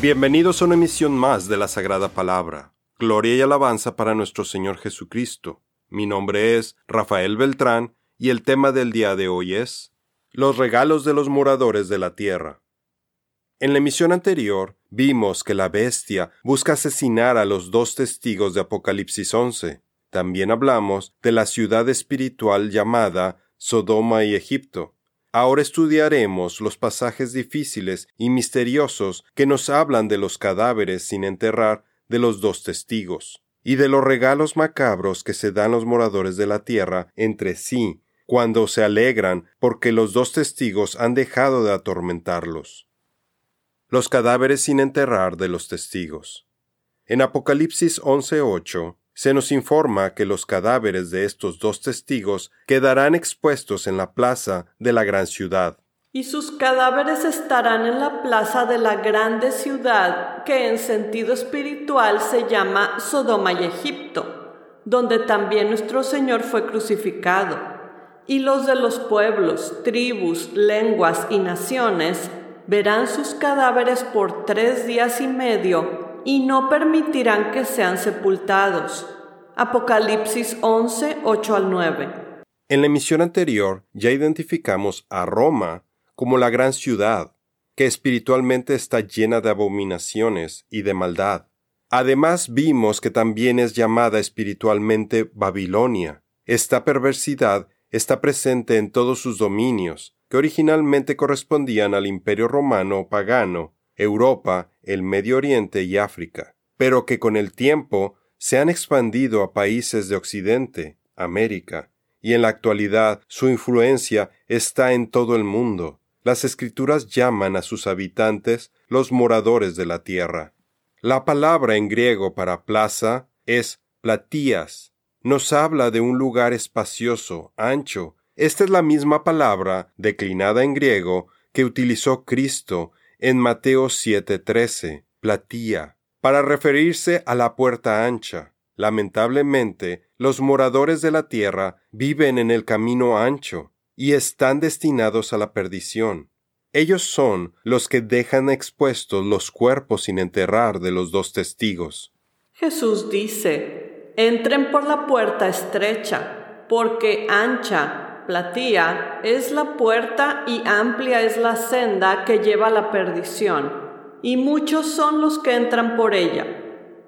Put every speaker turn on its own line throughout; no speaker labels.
Bienvenidos a una emisión más de la Sagrada Palabra. Gloria y alabanza para nuestro Señor Jesucristo. Mi nombre es Rafael Beltrán y el tema del día de hoy es Los regalos de los moradores de la tierra. En la emisión anterior vimos que la bestia busca asesinar a los dos testigos de Apocalipsis 11. También hablamos de la ciudad espiritual llamada Sodoma y Egipto. Ahora estudiaremos los pasajes difíciles y misteriosos que nos hablan de los cadáveres sin enterrar de los dos testigos, y de los regalos macabros que se dan los moradores de la tierra entre sí, cuando se alegran porque los dos testigos han dejado de atormentarlos. Los cadáveres sin enterrar de los testigos. En Apocalipsis 11:8 se nos informa que los cadáveres de estos dos testigos quedarán expuestos en la plaza de la gran ciudad.
Y sus cadáveres estarán en la plaza de la grande ciudad que en sentido espiritual se llama Sodoma y Egipto, donde también nuestro Señor fue crucificado. Y los de los pueblos, tribus, lenguas y naciones verán sus cadáveres por tres días y medio y no permitirán que sean sepultados. Apocalipsis 11, 8 al 9.
En la emisión anterior ya identificamos a Roma como la gran ciudad, que espiritualmente está llena de abominaciones y de maldad. Además vimos que también es llamada espiritualmente Babilonia. Esta perversidad está presente en todos sus dominios, que originalmente correspondían al imperio romano pagano Europa, el Medio Oriente y África, pero que con el tiempo se han expandido a países de Occidente, América, y en la actualidad su influencia está en todo el mundo. Las escrituras llaman a sus habitantes los moradores de la tierra. La palabra en griego para plaza es platías. Nos habla de un lugar espacioso, ancho. Esta es la misma palabra, declinada en griego, que utilizó Cristo en Mateo 7:13, platía, para referirse a la puerta ancha. Lamentablemente, los moradores de la tierra viven en el camino ancho y están destinados a la perdición. Ellos son los que dejan expuestos los cuerpos sin enterrar de los dos testigos.
Jesús dice, entren por la puerta estrecha, porque ancha platía es la puerta y amplia es la senda que lleva a la perdición, y muchos son los que entran por ella.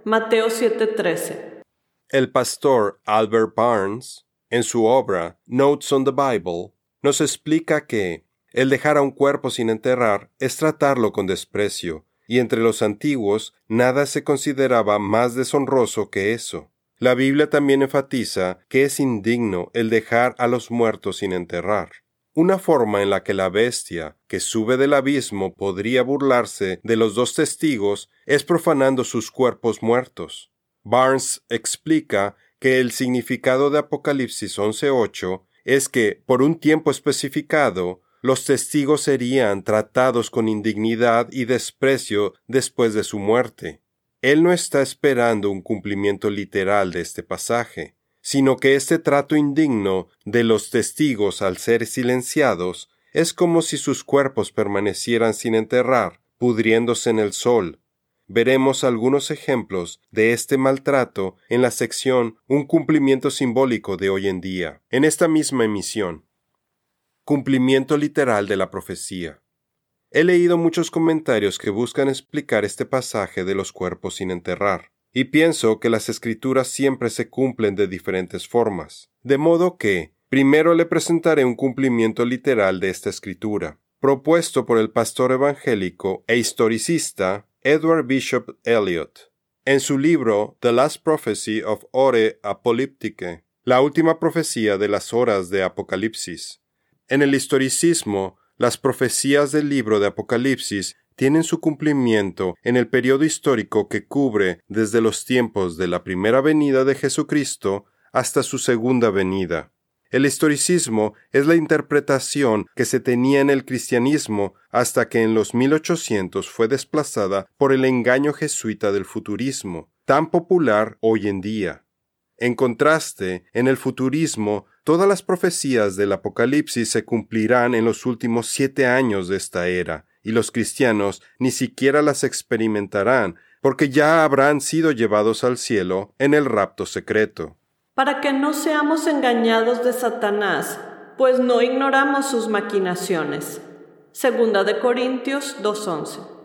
Mateo 7:13.
El pastor Albert Barnes, en su obra Notes on the Bible, nos explica que el dejar a un cuerpo sin enterrar es tratarlo con desprecio, y entre los antiguos nada se consideraba más deshonroso que eso. La Biblia también enfatiza que es indigno el dejar a los muertos sin enterrar. Una forma en la que la bestia que sube del abismo podría burlarse de los dos testigos es profanando sus cuerpos muertos. Barnes explica que el significado de Apocalipsis 11.8 es que, por un tiempo especificado, los testigos serían tratados con indignidad y desprecio después de su muerte. Él no está esperando un cumplimiento literal de este pasaje, sino que este trato indigno de los testigos al ser silenciados es como si sus cuerpos permanecieran sin enterrar, pudriéndose en el sol. Veremos algunos ejemplos de este maltrato en la sección Un cumplimiento simbólico de hoy en día, en esta misma emisión. Cumplimiento literal de la profecía. He leído muchos comentarios que buscan explicar este pasaje de los cuerpos sin enterrar, y pienso que las escrituras siempre se cumplen de diferentes formas, de modo que primero le presentaré un cumplimiento literal de esta escritura, propuesto por el pastor evangélico e historicista Edward Bishop Elliot, en su libro The Last Prophecy of Ore Apolyptique, la última profecía de las horas de Apocalipsis. En el historicismo, las profecías del libro de Apocalipsis tienen su cumplimiento en el periodo histórico que cubre desde los tiempos de la primera venida de Jesucristo hasta su segunda venida. El historicismo es la interpretación que se tenía en el cristianismo hasta que en los 1800 fue desplazada por el engaño jesuita del futurismo, tan popular hoy en día. En contraste, en el futurismo Todas las profecías del Apocalipsis se cumplirán en los últimos siete años de esta era, y los cristianos ni siquiera las experimentarán, porque ya habrán sido llevados al cielo en el rapto secreto.
Para que no seamos engañados de Satanás, pues no ignoramos sus maquinaciones. Segunda de Corintios 2.11.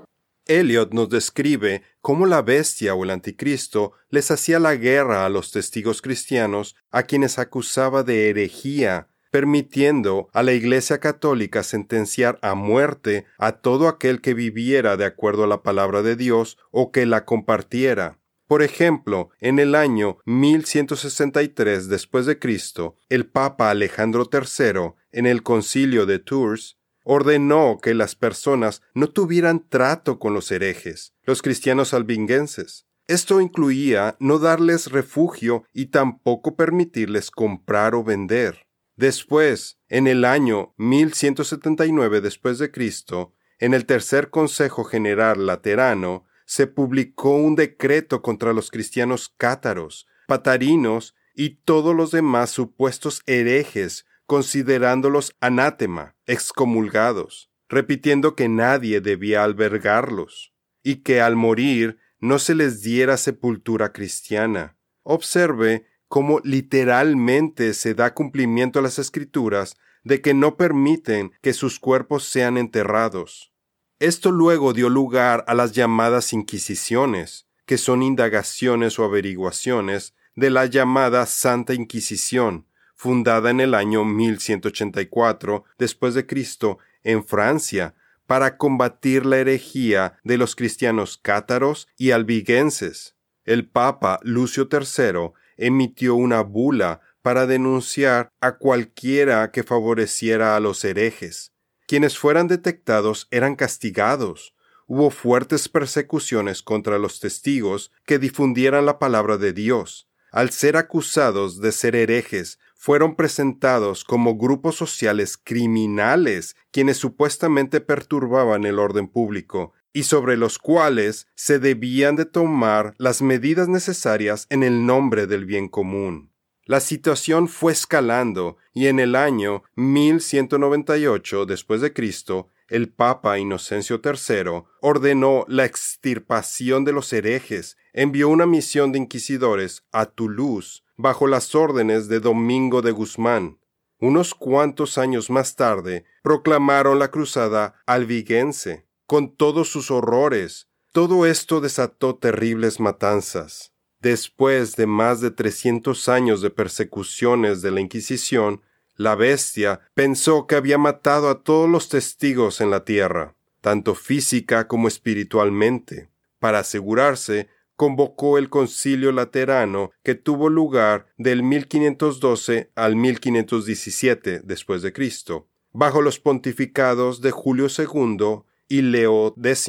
Eliot nos describe cómo la bestia o el anticristo les hacía la guerra a los testigos cristianos a quienes acusaba de herejía, permitiendo a la Iglesia católica sentenciar a muerte a todo aquel que viviera de acuerdo a la palabra de Dios o que la compartiera. Por ejemplo, en el año 1163 después de Cristo, el Papa Alejandro III, en el Concilio de Tours, ordenó que las personas no tuvieran trato con los herejes, los cristianos albinguenses. Esto incluía no darles refugio y tampoco permitirles comprar o vender. Después, en el año 1179 después de Cristo, en el tercer Consejo General Laterano, se publicó un decreto contra los cristianos cátaros, patarinos y todos los demás supuestos herejes, considerándolos anátema, excomulgados, repitiendo que nadie debía albergarlos, y que al morir no se les diera sepultura cristiana. Observe cómo literalmente se da cumplimiento a las escrituras de que no permiten que sus cuerpos sean enterrados. Esto luego dio lugar a las llamadas Inquisiciones, que son indagaciones o averiguaciones de la llamada Santa Inquisición, fundada en el año 1184 después de Cristo en Francia, para combatir la herejía de los cristianos cátaros y albigenses. El Papa Lucio III emitió una bula para denunciar a cualquiera que favoreciera a los herejes. Quienes fueran detectados eran castigados. Hubo fuertes persecuciones contra los testigos que difundieran la palabra de Dios. Al ser acusados de ser herejes, fueron presentados como grupos sociales criminales quienes supuestamente perturbaban el orden público y sobre los cuales se debían de tomar las medidas necesarias en el nombre del bien común. La situación fue escalando y en el año 1198 después de Cristo, el Papa Inocencio III ordenó la extirpación de los herejes, envió una misión de inquisidores a Toulouse bajo las órdenes de Domingo de Guzmán. Unos cuantos años más tarde proclamaron la cruzada albigense, con todos sus horrores. Todo esto desató terribles matanzas. Después de más de trescientos años de persecuciones de la Inquisición, la bestia pensó que había matado a todos los testigos en la tierra, tanto física como espiritualmente. Para asegurarse, convocó el concilio laterano que tuvo lugar del 1512 al 1517 después de Cristo, bajo los pontificados de Julio II y Leo X.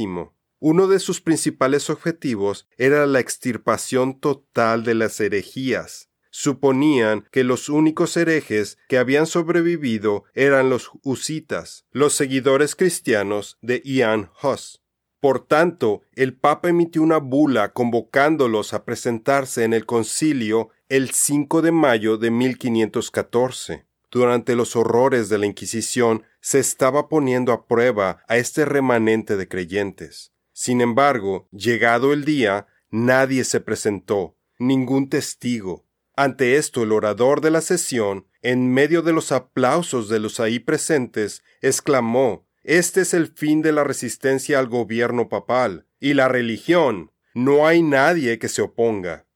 Uno de sus principales objetivos era la extirpación total de las herejías. Suponían que los únicos herejes que habían sobrevivido eran los husitas, los seguidores cristianos de Ian Hus. Por tanto, el Papa emitió una bula convocándolos a presentarse en el concilio el 5 de mayo de 1514. Durante los horrores de la Inquisición se estaba poniendo a prueba a este remanente de creyentes. Sin embargo, llegado el día, nadie se presentó, ningún testigo. Ante esto el orador de la sesión, en medio de los aplausos de los ahí presentes, exclamó Este es el fin de la resistencia al gobierno papal y la religión. No hay nadie que se oponga.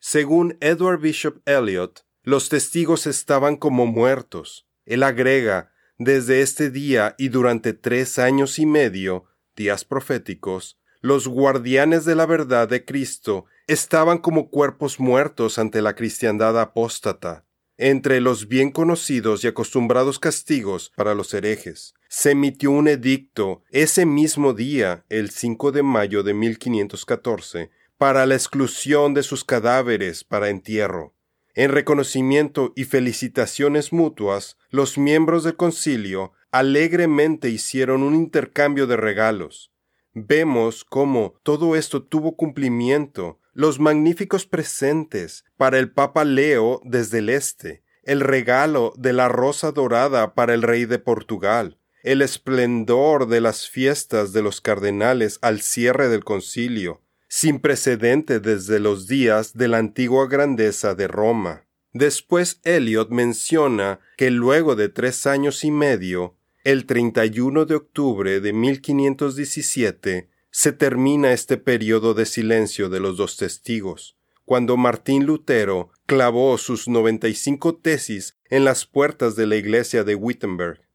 Según Edward Bishop Elliot, los testigos estaban como muertos. Él agrega, desde este día y durante tres años y medio, días proféticos, los guardianes de la verdad de Cristo estaban como cuerpos muertos ante la cristiandad apóstata. Entre los bien conocidos y acostumbrados castigos para los herejes, se emitió un edicto ese mismo día, el 5 de mayo de 1514, para la exclusión de sus cadáveres para entierro. En reconocimiento y felicitaciones mutuas, los miembros del concilio alegremente hicieron un intercambio de regalos. Vemos cómo todo esto tuvo cumplimiento, los magníficos presentes para el Papa Leo desde el este, el regalo de la rosa dorada para el rey de Portugal, el esplendor de las fiestas de los cardenales al cierre del concilio, sin precedente desde los días de la antigua grandeza de Roma. Después Eliot menciona que luego de tres años y medio, el 31 de octubre de 1517, se termina este periodo de silencio de los dos testigos, cuando Martín Lutero clavó sus 95 tesis en las puertas de la iglesia de Wittenberg.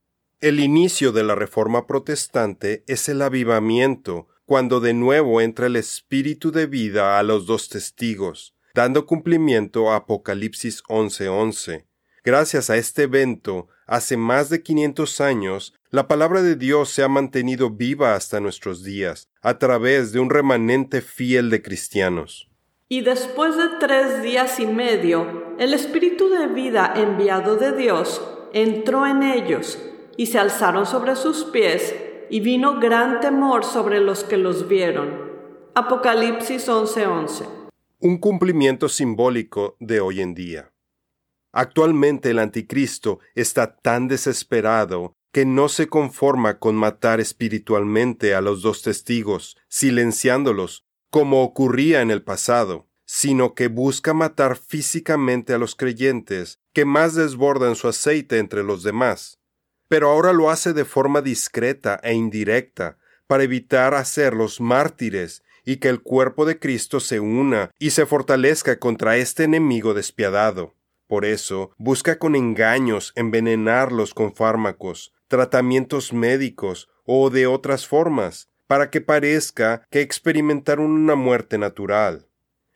El inicio de la Reforma protestante es el avivamiento, cuando de nuevo entra el espíritu de vida a los dos testigos, dando cumplimiento a Apocalipsis 11:11. Gracias a este evento, hace más de 500 años, la palabra de Dios se ha mantenido viva hasta nuestros días, a través de un remanente fiel de cristianos.
Y después de tres días y medio, el Espíritu de vida enviado de Dios entró en ellos, y se alzaron sobre sus pies, y vino gran temor sobre los que los vieron. Apocalipsis 11:11.
Un cumplimiento simbólico de hoy en día. Actualmente el anticristo está tan desesperado que no se conforma con matar espiritualmente a los dos testigos, silenciándolos, como ocurría en el pasado, sino que busca matar físicamente a los creyentes que más desbordan su aceite entre los demás. Pero ahora lo hace de forma discreta e indirecta, para evitar hacerlos mártires y que el cuerpo de Cristo se una y se fortalezca contra este enemigo despiadado. Por eso busca con engaños envenenarlos con fármacos, tratamientos médicos o de otras formas, para que parezca que experimentaron una muerte natural.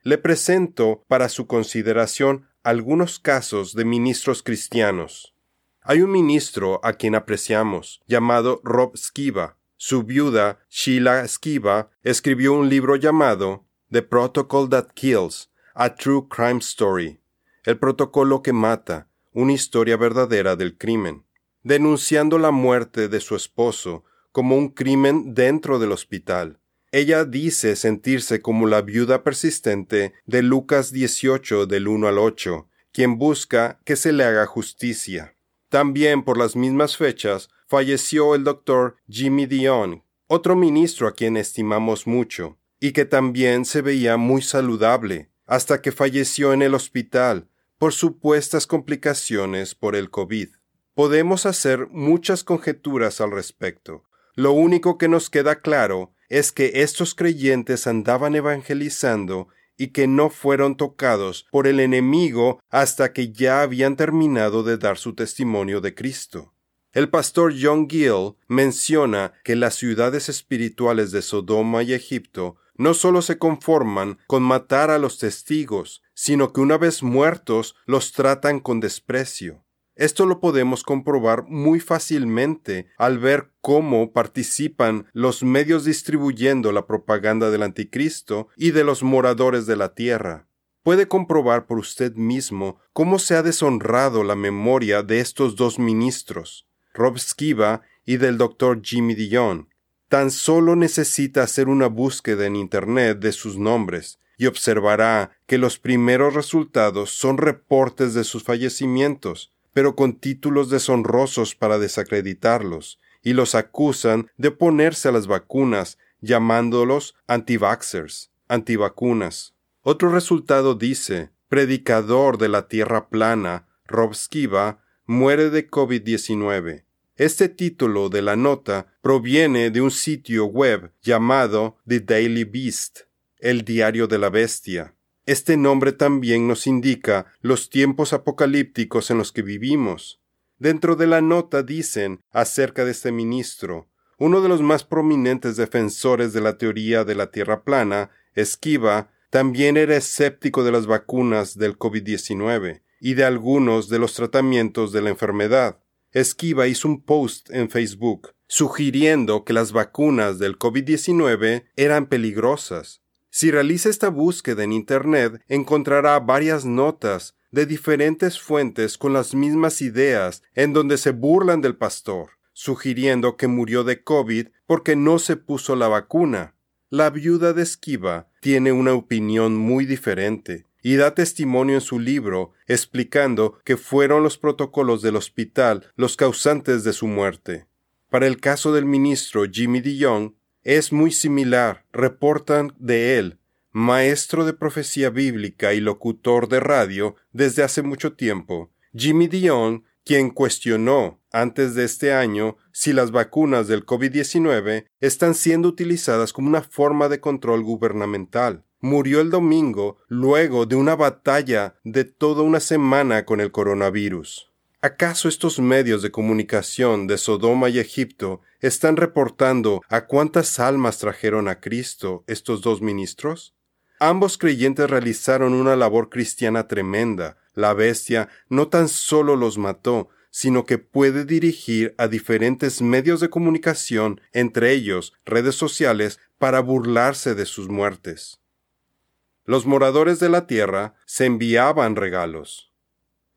Le presento para su consideración algunos casos de ministros cristianos. Hay un ministro a quien apreciamos, llamado Rob Skiba. Su viuda, Sheila Skiba, escribió un libro llamado The Protocol That Kills, a True Crime Story, el protocolo que mata, una historia verdadera del crimen denunciando la muerte de su esposo como un crimen dentro del hospital. Ella dice sentirse como la viuda persistente de Lucas 18 del 1 al 8, quien busca que se le haga justicia. También por las mismas fechas falleció el doctor Jimmy Dion, otro ministro a quien estimamos mucho, y que también se veía muy saludable, hasta que falleció en el hospital por supuestas complicaciones por el COVID. Podemos hacer muchas conjeturas al respecto. Lo único que nos queda claro es que estos creyentes andaban evangelizando y que no fueron tocados por el enemigo hasta que ya habían terminado de dar su testimonio de Cristo. El pastor John Gill menciona que las ciudades espirituales de Sodoma y Egipto no solo se conforman con matar a los testigos, sino que una vez muertos los tratan con desprecio. Esto lo podemos comprobar muy fácilmente al ver cómo participan los medios distribuyendo la propaganda del anticristo y de los moradores de la tierra. Puede comprobar por usted mismo cómo se ha deshonrado la memoria de estos dos ministros, Rob Skiba y del doctor Jimmy Dillon. Tan solo necesita hacer una búsqueda en Internet de sus nombres y observará que los primeros resultados son reportes de sus fallecimientos, pero con títulos deshonrosos para desacreditarlos, y los acusan de oponerse a las vacunas, llamándolos antivaxers, antivacunas. Otro resultado dice, predicador de la tierra plana, Rob Skiba, muere de COVID-19. Este título de la nota proviene de un sitio web llamado The Daily Beast, el diario de la bestia. Este nombre también nos indica los tiempos apocalípticos en los que vivimos. Dentro de la nota dicen acerca de este ministro, uno de los más prominentes defensores de la teoría de la Tierra plana, Esquiva, también era escéptico de las vacunas del COVID-19 y de algunos de los tratamientos de la enfermedad. Esquiva hizo un post en Facebook sugiriendo que las vacunas del COVID-19 eran peligrosas si realiza esta búsqueda en Internet, encontrará varias notas de diferentes fuentes con las mismas ideas en donde se burlan del pastor, sugiriendo que murió de COVID porque no se puso la vacuna. La viuda de Esquiva tiene una opinión muy diferente y da testimonio en su libro explicando que fueron los protocolos del hospital los causantes de su muerte. Para el caso del ministro Jimmy DeYoung, es muy similar. Reportan de él, maestro de profecía bíblica y locutor de radio desde hace mucho tiempo. Jimmy DeYoung, quien cuestionó antes de este año si las vacunas del COVID-19 están siendo utilizadas como una forma de control gubernamental. Murió el domingo luego de una batalla de toda una semana con el coronavirus. ¿Acaso estos medios de comunicación de Sodoma y Egipto están reportando a cuántas almas trajeron a Cristo estos dos ministros? Ambos creyentes realizaron una labor cristiana tremenda. La bestia no tan solo los mató, sino que puede dirigir a diferentes medios de comunicación, entre ellos redes sociales, para burlarse de sus muertes. Los moradores de la tierra se enviaban regalos.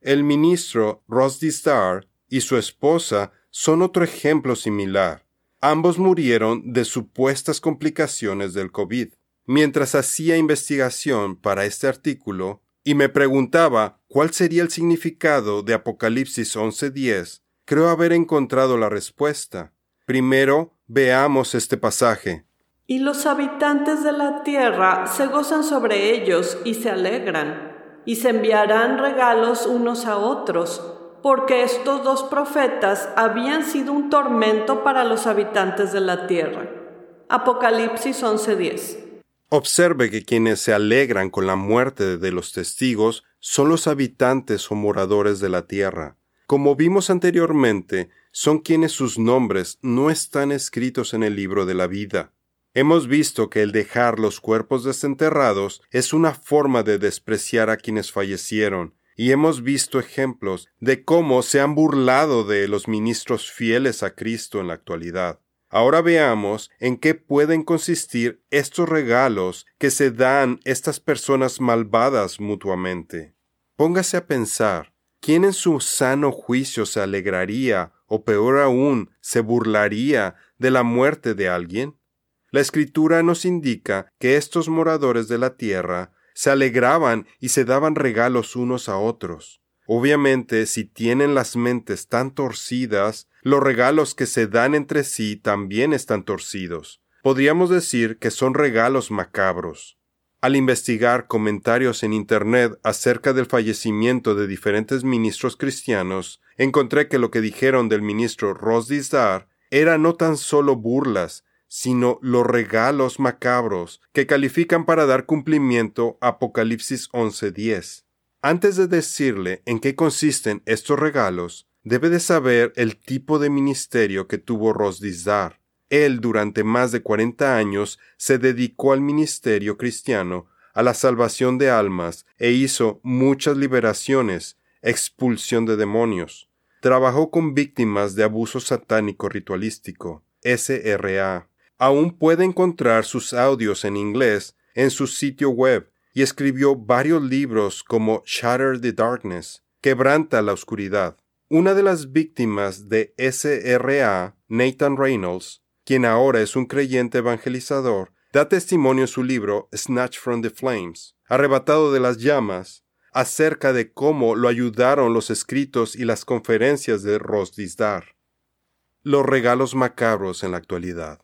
El ministro Rusty Starr y su esposa son otro ejemplo similar. Ambos murieron de supuestas complicaciones del COVID. Mientras hacía investigación para este artículo, y me preguntaba cuál sería el significado de Apocalipsis 11:10, creo haber encontrado la respuesta. Primero, veamos este pasaje.
Y los habitantes de la tierra se gozan sobre ellos y se alegran, y se enviarán regalos unos a otros, porque estos dos profetas habían sido un tormento para los habitantes de la tierra. Apocalipsis 11:10
Observe que quienes se alegran con la muerte de los testigos son los habitantes o moradores de la tierra. Como vimos anteriormente, son quienes sus nombres no están escritos en el libro de la vida. Hemos visto que el dejar los cuerpos desenterrados es una forma de despreciar a quienes fallecieron, y hemos visto ejemplos de cómo se han burlado de los ministros fieles a Cristo en la actualidad. Ahora veamos en qué pueden consistir estos regalos que se dan estas personas malvadas mutuamente. Póngase a pensar, ¿quién en su sano juicio se alegraría o peor aún se burlaría de la muerte de alguien? La escritura nos indica que estos moradores de la tierra se alegraban y se daban regalos unos a otros. Obviamente, si tienen las mentes tan torcidas, los regalos que se dan entre sí también están torcidos. Podríamos decir que son regalos macabros. Al investigar comentarios en Internet acerca del fallecimiento de diferentes ministros cristianos, encontré que lo que dijeron del ministro Rosdisdar era no tan solo burlas, sino los regalos macabros que califican para dar cumplimiento a Apocalipsis 11:10. Antes de decirle en qué consisten estos regalos, debe de saber el tipo de ministerio que tuvo Rosdizdar. Él durante más de cuarenta años se dedicó al ministerio cristiano, a la salvación de almas, e hizo muchas liberaciones, expulsión de demonios. Trabajó con víctimas de abuso satánico ritualístico, SRA. Aún puede encontrar sus audios en inglés en su sitio web y escribió varios libros como Shatter the Darkness, Quebranta la Oscuridad. Una de las víctimas de SRA, Nathan Reynolds, quien ahora es un creyente evangelizador, da testimonio en su libro Snatch from the Flames, arrebatado de las llamas, acerca de cómo lo ayudaron los escritos y las conferencias de Rosdizdar. Los regalos macabros en la actualidad.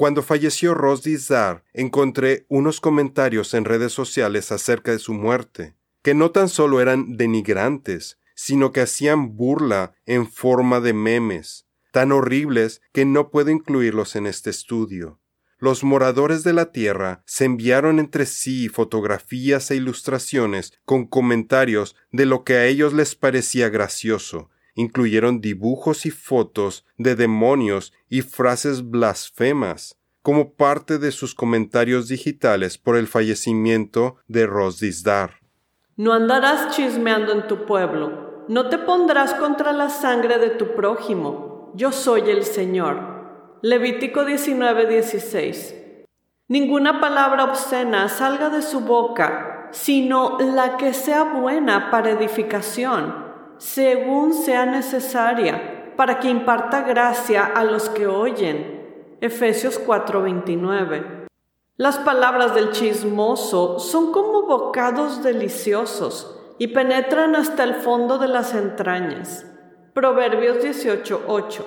Cuando falleció Rosdizdar, encontré unos comentarios en redes sociales acerca de su muerte, que no tan solo eran denigrantes, sino que hacían burla en forma de memes, tan horribles que no puedo incluirlos en este estudio. Los moradores de la Tierra se enviaron entre sí fotografías e ilustraciones con comentarios de lo que a ellos les parecía gracioso. Incluyeron dibujos y fotos de demonios y frases blasfemas como parte de sus comentarios digitales por el fallecimiento de Rosdizdar.
No andarás chismeando en tu pueblo, no te pondrás contra la sangre de tu prójimo. Yo soy el Señor. Levítico 19:16. Ninguna palabra obscena salga de su boca, sino la que sea buena para edificación, según sea necesaria, para que imparta gracia a los que oyen. Efesios 4:29. Las palabras del chismoso son como bocados deliciosos y penetran hasta el fondo de las entrañas. Proverbios 18:8.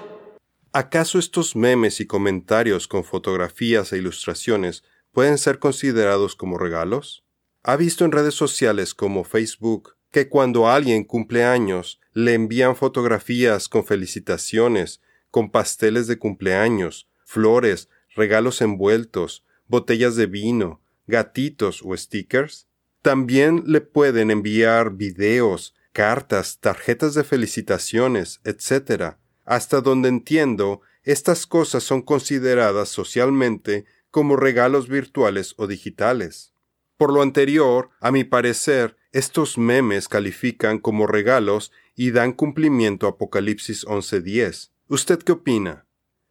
¿Acaso estos memes y comentarios con fotografías e ilustraciones pueden ser considerados como regalos? ¿Ha visto en redes sociales como Facebook que cuando alguien cumple años le envían fotografías con felicitaciones, con pasteles de cumpleaños, flores, regalos envueltos, botellas de vino, gatitos o stickers? También le pueden enviar videos, cartas, tarjetas de felicitaciones, etc. Hasta donde entiendo, estas cosas son consideradas socialmente como regalos virtuales o digitales. Por lo anterior, a mi parecer, estos memes califican como regalos y dan cumplimiento a Apocalipsis 11:10. ¿Usted qué opina?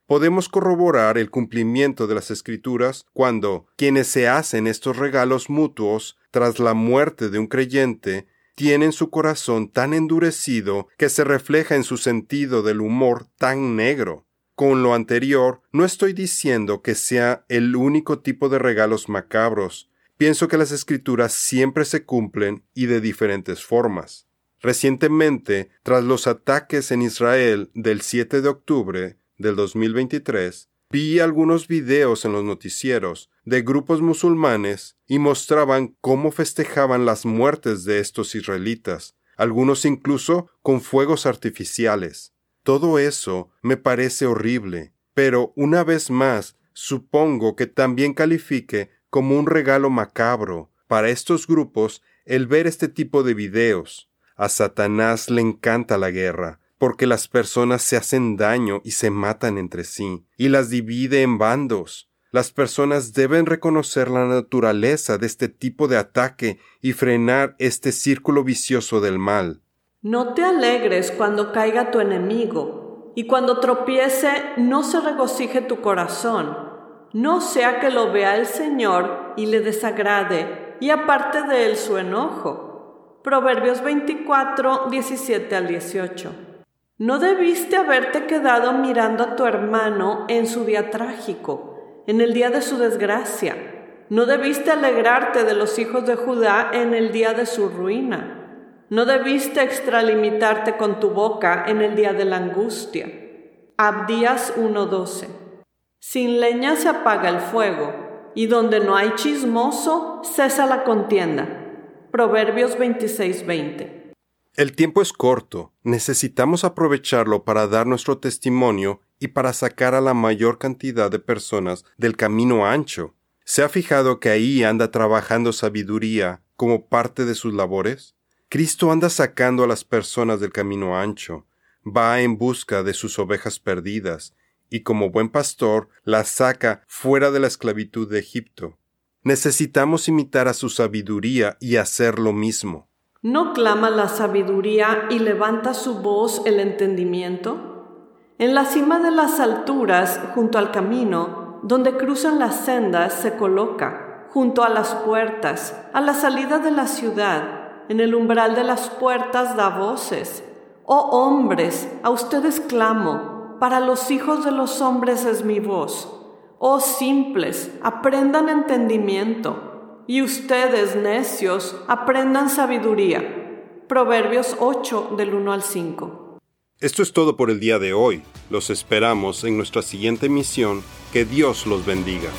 Podemos corroborar el cumplimiento de las escrituras cuando quienes se hacen estos regalos mutuos tras la muerte de un creyente tienen su corazón tan endurecido que se refleja en su sentido del humor tan negro. Con lo anterior, no estoy diciendo que sea el único tipo de regalos macabros. Pienso que las escrituras siempre se cumplen y de diferentes formas. Recientemente, tras los ataques en Israel del 7 de octubre del 2023, vi algunos videos en los noticieros de grupos musulmanes y mostraban cómo festejaban las muertes de estos israelitas, algunos incluso con fuegos artificiales. Todo eso me parece horrible, pero una vez más supongo que también califique como un regalo macabro para estos grupos el ver este tipo de videos. A Satanás le encanta la guerra, porque las personas se hacen daño y se matan entre sí, y las divide en bandos. Las personas deben reconocer la naturaleza de este tipo de ataque y frenar este círculo vicioso del mal.
No te alegres cuando caiga tu enemigo, y cuando tropiece no se regocije tu corazón, no sea que lo vea el Señor y le desagrade, y aparte de él su enojo. Proverbios 24, 17 al 18. No debiste haberte quedado mirando a tu hermano en su día trágico, en el día de su desgracia. No debiste alegrarte de los hijos de Judá en el día de su ruina. No debiste extralimitarte con tu boca en el día de la angustia. Abdías 1:12. Sin leña se apaga el fuego, y donde no hay chismoso, cesa la contienda. Proverbios 26:20.
El tiempo es corto, necesitamos aprovecharlo para dar nuestro testimonio y para sacar a la mayor cantidad de personas del camino ancho. ¿Se ha fijado que ahí anda trabajando sabiduría como parte de sus labores? Cristo anda sacando a las personas del camino ancho, va en busca de sus ovejas perdidas, y como buen pastor las saca fuera de la esclavitud de Egipto. Necesitamos imitar a su sabiduría y hacer lo mismo.
¿No clama la sabiduría y levanta su voz el entendimiento? En la cima de las alturas, junto al camino, donde cruzan las sendas, se coloca, junto a las puertas, a la salida de la ciudad, en el umbral de las puertas da voces. Oh hombres, a ustedes clamo, para los hijos de los hombres es mi voz. Oh simples, aprendan entendimiento y ustedes, necios, aprendan sabiduría. Proverbios 8 del 1 al 5.
Esto es todo por el día de hoy. Los esperamos en nuestra siguiente misión. Que Dios los bendiga.